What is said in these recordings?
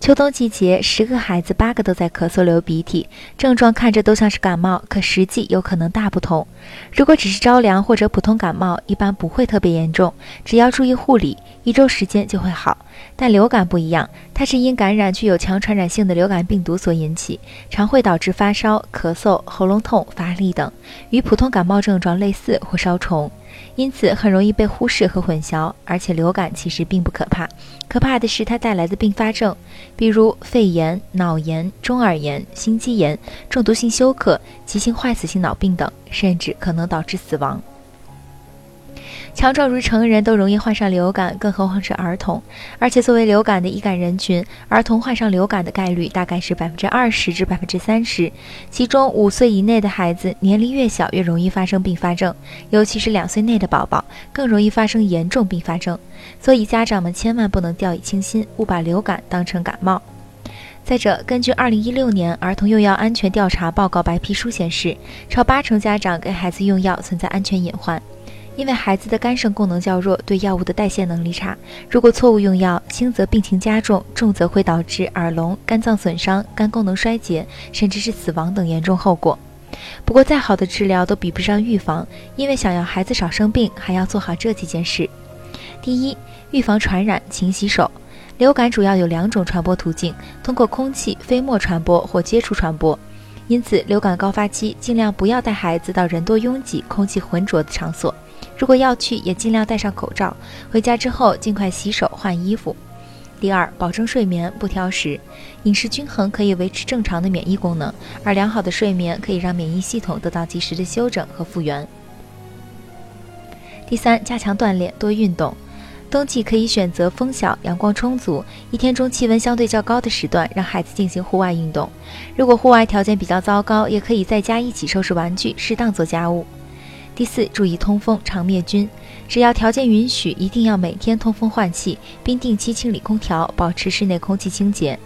秋冬季节，十个孩子八个都在咳嗽、流鼻涕，症状看着都像是感冒，可实际有可能大不同。如果只是着凉或者普通感冒，一般不会特别严重，只要注意护理，一周时间就会好。但流感不一样，它是因感染具有强传染性的流感病毒所引起，常会导致发烧、咳嗽、喉咙痛、乏力等，与普通感冒症状类似或稍重。因此很容易被忽视和混淆，而且流感其实并不可怕，可怕的是它带来的并发症，比如肺炎、脑炎、中耳炎、心肌炎、中毒性休克、急性坏死性脑病等，甚至可能导致死亡。强壮如成人都容易患上流感，更何况是儿童。而且作为流感的易感人群，儿童患上流感的概率大概是百分之二十至百分之三十。其中五岁以内的孩子，年龄越小越容易发生并发症，尤其是两岁内的宝宝，更容易发生严重并发症。所以家长们千万不能掉以轻心，误把流感当成感冒。再者，根据二零一六年儿童用药安全调查报告白皮书显示，超八成家长给孩子用药存在安全隐患。因为孩子的肝肾功能较弱，对药物的代谢能力差，如果错误用药，轻则病情加重，重则会导致耳聋、肝脏损伤、肝功能衰竭，甚至是死亡等严重后果。不过，再好的治疗都比不上预防，因为想要孩子少生病，还要做好这几件事：第一，预防传染，勤洗手。流感主要有两种传播途径，通过空气、飞沫传播或接触传播，因此流感高发期尽量不要带孩子到人多拥挤、空气浑浊的场所。如果要去，也尽量戴上口罩。回家之后，尽快洗手、换衣服。第二，保证睡眠，不挑食，饮食均衡可以维持正常的免疫功能，而良好的睡眠可以让免疫系统得到及时的休整和复原。第三，加强锻炼，多运动。冬季可以选择风小、阳光充足、一天中气温相对较高的时段，让孩子进行户外运动。如果户外条件比较糟糕，也可以在家一起收拾玩具，适当做家务。第四，注意通风，常灭菌。只要条件允许，一定要每天通风换气，并定期清理空调，保持室内空气清洁。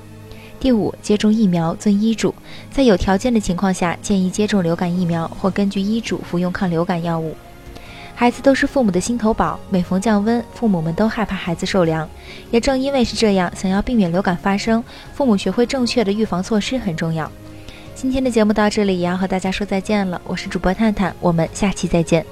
第五，接种疫苗，遵医嘱。在有条件的情况下，建议接种流感疫苗，或根据医嘱服用抗流感药物。孩子都是父母的心头宝，每逢降温，父母们都害怕孩子受凉。也正因为是这样，想要避免流感发生，父母学会正确的预防措施很重要。今天的节目到这里，也要和大家说再见了。我是主播探探，我们下期再见。